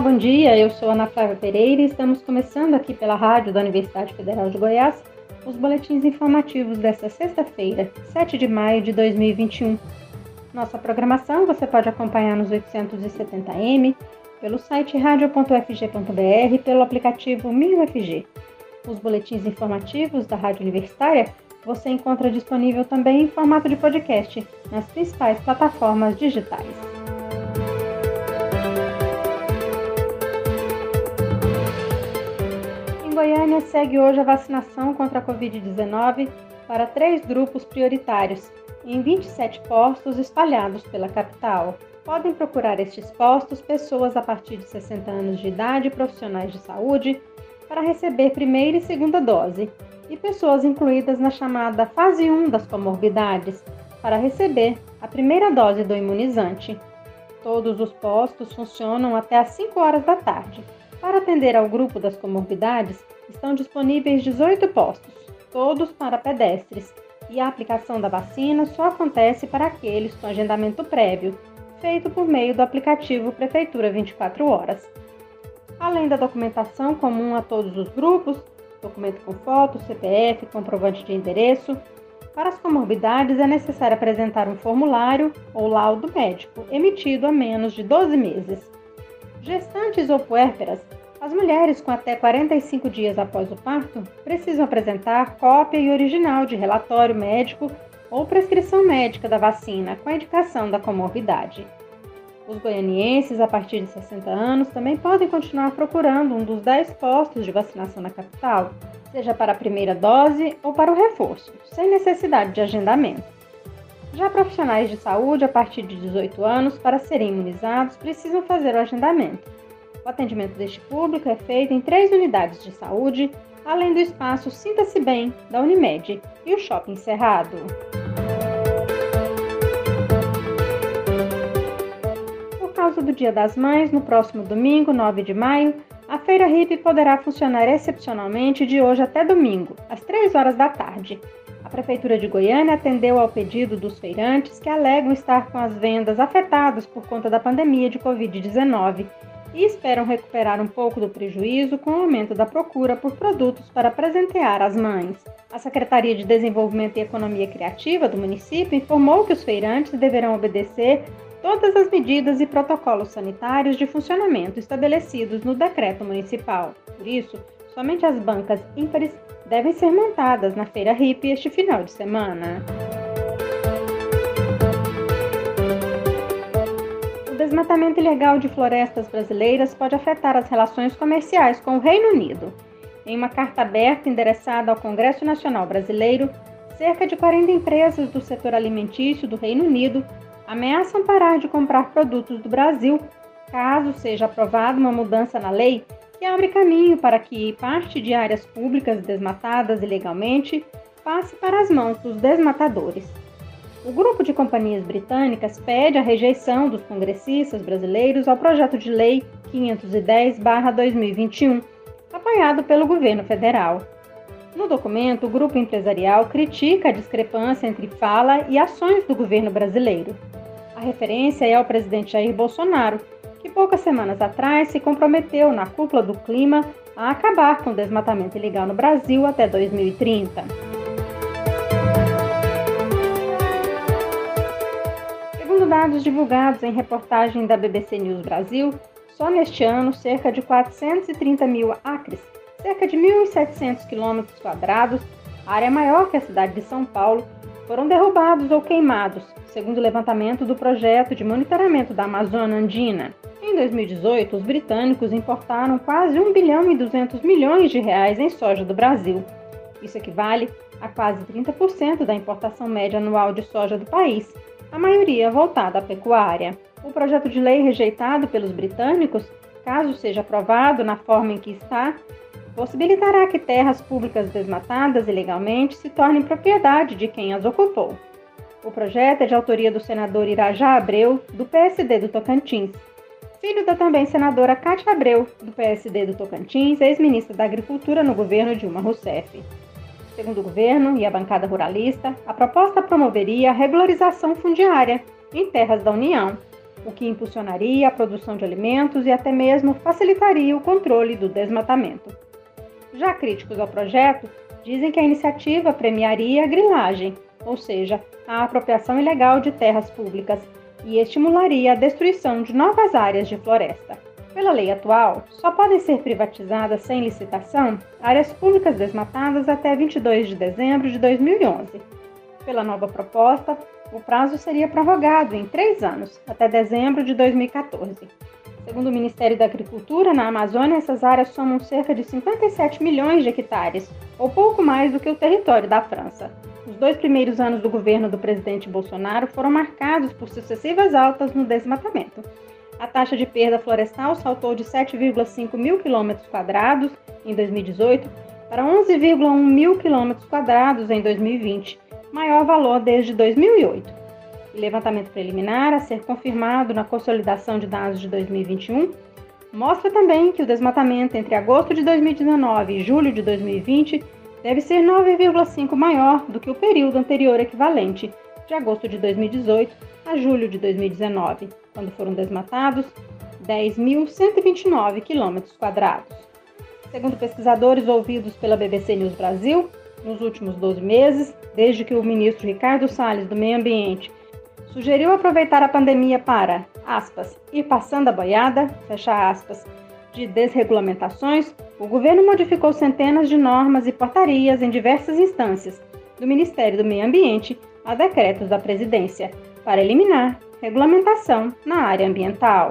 bom dia. Eu sou Ana Flávia Pereira e estamos começando aqui pela rádio da Universidade Federal de Goiás os boletins informativos desta sexta-feira, 7 de maio de 2021. Nossa programação você pode acompanhar nos 870m, pelo site radio.fg.br e pelo aplicativo MinUFG. Os boletins informativos da Rádio Universitária você encontra disponível também em formato de podcast nas principais plataformas digitais. Goiânia segue hoje a vacinação contra a Covid-19 para três grupos prioritários, em 27 postos espalhados pela capital. Podem procurar estes postos pessoas a partir de 60 anos de idade e profissionais de saúde para receber primeira e segunda dose, e pessoas incluídas na chamada fase 1 das comorbidades para receber a primeira dose do imunizante. Todos os postos funcionam até às 5 horas da tarde. Para atender ao grupo das comorbidades, estão disponíveis 18 postos, todos para pedestres, e a aplicação da vacina só acontece para aqueles com agendamento prévio, feito por meio do aplicativo Prefeitura 24 Horas. Além da documentação comum a todos os grupos, documento com foto, CPF, comprovante de endereço, para as comorbidades é necessário apresentar um formulário ou laudo médico emitido há menos de 12 meses. Gestantes ou puérperas, as mulheres com até 45 dias após o parto precisam apresentar cópia e original de relatório médico ou prescrição médica da vacina com a indicação da comorbidade. Os goianienses a partir de 60 anos também podem continuar procurando um dos 10 postos de vacinação na capital, seja para a primeira dose ou para o reforço, sem necessidade de agendamento. Já profissionais de saúde a partir de 18 anos, para serem imunizados, precisam fazer o agendamento. O atendimento deste público é feito em três unidades de saúde, além do espaço Sinta-se Bem, da Unimed, e o Shopping Cerrado. Por causa do Dia das Mães, no próximo domingo, 9 de maio, a Feira Hip poderá funcionar excepcionalmente de hoje até domingo, às 3 horas da tarde. A Prefeitura de Goiânia atendeu ao pedido dos feirantes que alegam estar com as vendas afetadas por conta da pandemia de Covid-19 e esperam recuperar um pouco do prejuízo com o aumento da procura por produtos para presentear as mães. A Secretaria de Desenvolvimento e Economia Criativa do município informou que os feirantes deverão obedecer todas as medidas e protocolos sanitários de funcionamento estabelecidos no decreto municipal. Por isso, somente as bancas ímpares devem ser montadas na Feira Hip este final de semana. O desmatamento ilegal de florestas brasileiras pode afetar as relações comerciais com o Reino Unido. Em uma carta aberta endereçada ao Congresso Nacional Brasileiro, cerca de 40 empresas do setor alimentício do Reino Unido ameaçam parar de comprar produtos do Brasil caso seja aprovada uma mudança na lei que abre caminho para que parte de áreas públicas desmatadas ilegalmente passe para as mãos dos desmatadores. O grupo de companhias britânicas pede a rejeição dos congressistas brasileiros ao projeto de lei 510-2021, apoiado pelo governo federal. No documento, o grupo empresarial critica a discrepância entre fala e ações do governo brasileiro. A referência é ao presidente Jair Bolsonaro, que poucas semanas atrás se comprometeu na cúpula do clima a acabar com o desmatamento ilegal no Brasil até 2030. Dados divulgados em reportagem da BBC News Brasil, só neste ano cerca de 430 mil acres, cerca de 1.700 quilômetros quadrados, área maior que a cidade de São Paulo, foram derrubados ou queimados, segundo o levantamento do projeto de monitoramento da Amazônia Andina. Em 2018, os britânicos importaram quase 1 bilhão e 200 milhões de reais em soja do Brasil. Isso equivale a quase 30% da importação média anual de soja do país, a maioria voltada à pecuária. O projeto de lei rejeitado pelos britânicos, caso seja aprovado na forma em que está, possibilitará que terras públicas desmatadas ilegalmente se tornem propriedade de quem as ocupou. O projeto é de autoria do senador Irajá Abreu, do PSD do Tocantins, filho da também senadora Cátia Abreu, do PSD do Tocantins, ex-ministra da Agricultura no governo Dilma Rousseff. Segundo o governo e a bancada ruralista, a proposta promoveria a regularização fundiária em terras da União, o que impulsionaria a produção de alimentos e até mesmo facilitaria o controle do desmatamento. Já críticos ao projeto dizem que a iniciativa premiaria a grilagem, ou seja, a apropriação ilegal de terras públicas, e estimularia a destruição de novas áreas de floresta. Pela lei atual, só podem ser privatizadas sem licitação áreas públicas desmatadas até 22 de dezembro de 2011. Pela nova proposta, o prazo seria prorrogado em três anos, até dezembro de 2014. Segundo o Ministério da Agricultura, na Amazônia, essas áreas somam cerca de 57 milhões de hectares, ou pouco mais do que o território da França. Os dois primeiros anos do governo do presidente Bolsonaro foram marcados por sucessivas altas no desmatamento. A taxa de perda florestal saltou de 7,5 mil quilômetros quadrados em 2018 para 11,1 mil quilômetros quadrados em 2020, maior valor desde 2008 levantamento preliminar a ser confirmado na consolidação de dados de 2021 mostra também que o desmatamento entre agosto de 2019 e julho de 2020 deve ser 9,5 maior do que o período anterior equivalente, de agosto de 2018 a julho de 2019, quando foram desmatados 10.129 km quadrados. Segundo pesquisadores ouvidos pela BBC News Brasil, nos últimos 12 meses, desde que o ministro Ricardo Salles do Meio Ambiente sugeriu aproveitar a pandemia para, aspas, ir passando a boiada, fecha aspas, de desregulamentações, o governo modificou centenas de normas e portarias em diversas instâncias, do Ministério do Meio Ambiente a decretos da presidência, para eliminar regulamentação na área ambiental.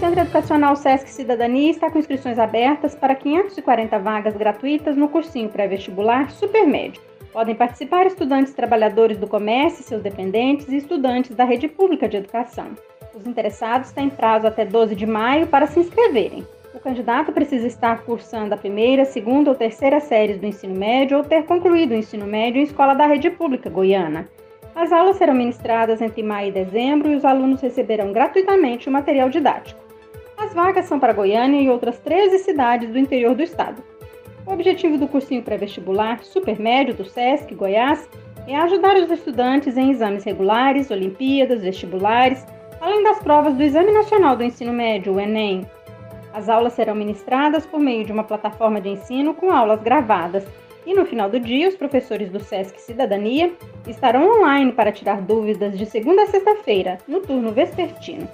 Centro Educacional Sesc Cidadania está com inscrições abertas para 540 vagas gratuitas no cursinho pré-vestibular Supermédio. Podem participar estudantes trabalhadores do comércio, seus dependentes e estudantes da rede pública de educação. Os interessados têm prazo até 12 de maio para se inscreverem. O candidato precisa estar cursando a primeira, segunda ou terceira séries do ensino médio ou ter concluído o ensino médio em escola da rede pública goiana. As aulas serão ministradas entre maio e dezembro e os alunos receberão gratuitamente o material didático. As vagas são para Goiânia e outras 13 cidades do interior do estado. O objetivo do cursinho pré-vestibular Supermédio do SESC Goiás é ajudar os estudantes em exames regulares, Olimpíadas, vestibulares, além das provas do Exame Nacional do Ensino Médio, o Enem. As aulas serão ministradas por meio de uma plataforma de ensino com aulas gravadas, e no final do dia, os professores do SESC Cidadania estarão online para tirar dúvidas de segunda a sexta-feira, no turno vespertino.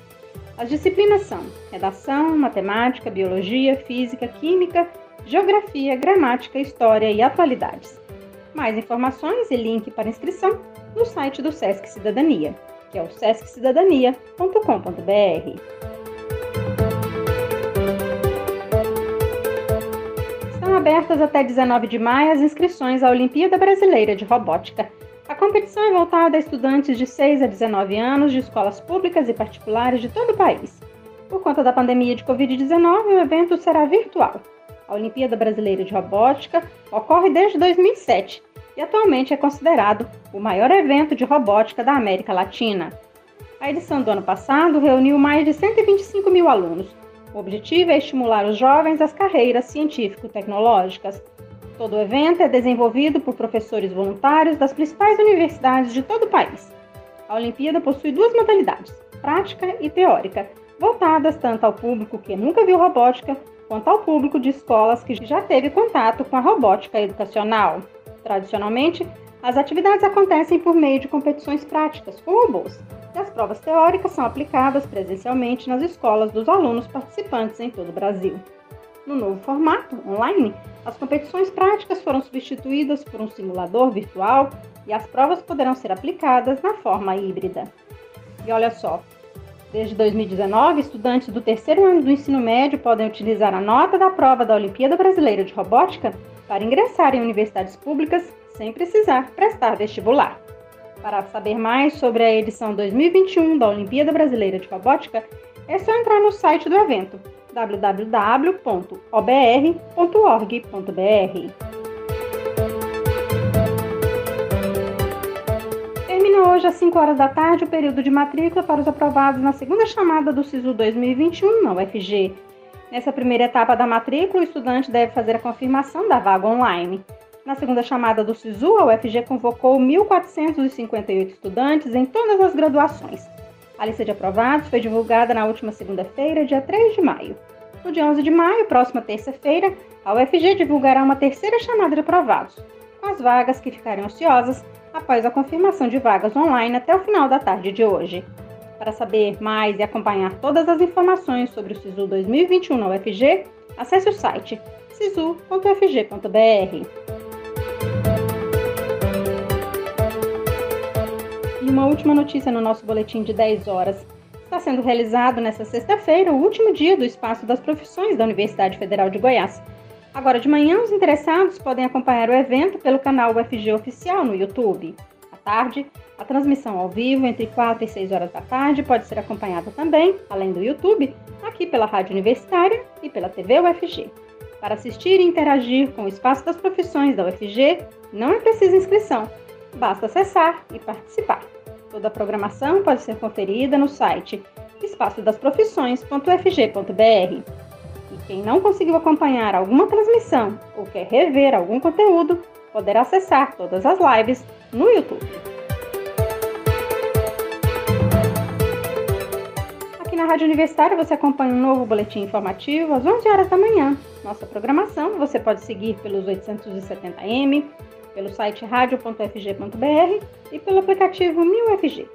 As disciplinas são redação, matemática, biologia, física, química, geografia, gramática, história e atualidades. Mais informações e link para inscrição no site do SESC Cidadania, que é o sesccidadania.com.br. abertas até 19 de maio as inscrições à Olimpíada Brasileira de Robótica a competição é voltada a estudantes de 6 a 19 anos de escolas públicas e particulares de todo o país. Por conta da pandemia de Covid-19, o evento será virtual. A Olimpíada Brasileira de Robótica ocorre desde 2007 e atualmente é considerado o maior evento de robótica da América Latina. A edição do ano passado reuniu mais de 125 mil alunos. O objetivo é estimular os jovens às carreiras científico-tecnológicas. Todo o evento é desenvolvido por professores voluntários das principais universidades de todo o país. A Olimpíada possui duas modalidades, prática e teórica, voltadas tanto ao público que nunca viu robótica, quanto ao público de escolas que já teve contato com a robótica educacional. Tradicionalmente, as atividades acontecem por meio de competições práticas com robôs, provas teóricas são aplicadas presencialmente nas escolas dos alunos participantes em todo o Brasil. No novo formato, online, as competições práticas foram substituídas por um simulador virtual e as provas poderão ser aplicadas na forma híbrida. E olha só, desde 2019, estudantes do terceiro ano do ensino médio podem utilizar a nota da prova da Olimpíada Brasileira de Robótica para ingressar em universidades públicas sem precisar prestar vestibular. Para saber mais sobre a edição 2021 da Olimpíada Brasileira de Robótica, é só entrar no site do evento www.obr.org.br. Termina hoje às 5 horas da tarde o período de matrícula para os aprovados na segunda chamada do SISU 2021 na UFG. Nessa primeira etapa da matrícula, o estudante deve fazer a confirmação da vaga online. Na segunda chamada do SISU, a UFG convocou 1.458 estudantes em todas as graduações. A lista de aprovados foi divulgada na última segunda-feira, dia 3 de maio. No dia 11 de maio, próxima terça-feira, a UFG divulgará uma terceira chamada de aprovados, com as vagas que ficarem ociosas após a confirmação de vagas online até o final da tarde de hoje. Para saber mais e acompanhar todas as informações sobre o SISU 2021 na UFG, acesse o site sisu.ufg.br. E uma última notícia no nosso boletim de 10 horas. Está sendo realizado nesta sexta-feira o último dia do Espaço das Profissões da Universidade Federal de Goiás. Agora de manhã, os interessados podem acompanhar o evento pelo canal UFG Oficial no YouTube. À tarde, a transmissão ao vivo entre 4 e 6 horas da tarde pode ser acompanhada também, além do YouTube, aqui pela Rádio Universitária e pela TV UFG. Para assistir e interagir com o Espaço das Profissões da UFG, não é preciso inscrição, basta acessar e participar. Toda a programação pode ser conferida no site espaçodasprofissões.fg.br. E quem não conseguiu acompanhar alguma transmissão ou quer rever algum conteúdo, poderá acessar todas as lives no YouTube. Aqui na Rádio Universitária você acompanha um novo boletim informativo às 11 horas da manhã. Nossa programação você pode seguir pelos 870m, pelo site radio.fg.br e pelo aplicativo 1000FG.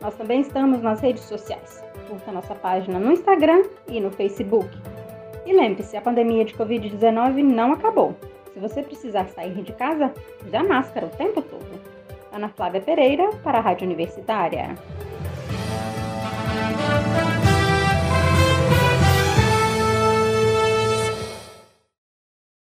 Nós também estamos nas redes sociais. Curta nossa página no Instagram e no Facebook. E lembre-se, a pandemia de Covid-19 não acabou. Se você precisar sair de casa, use a máscara o tempo todo. Ana Flávia Pereira, para a Rádio Universitária.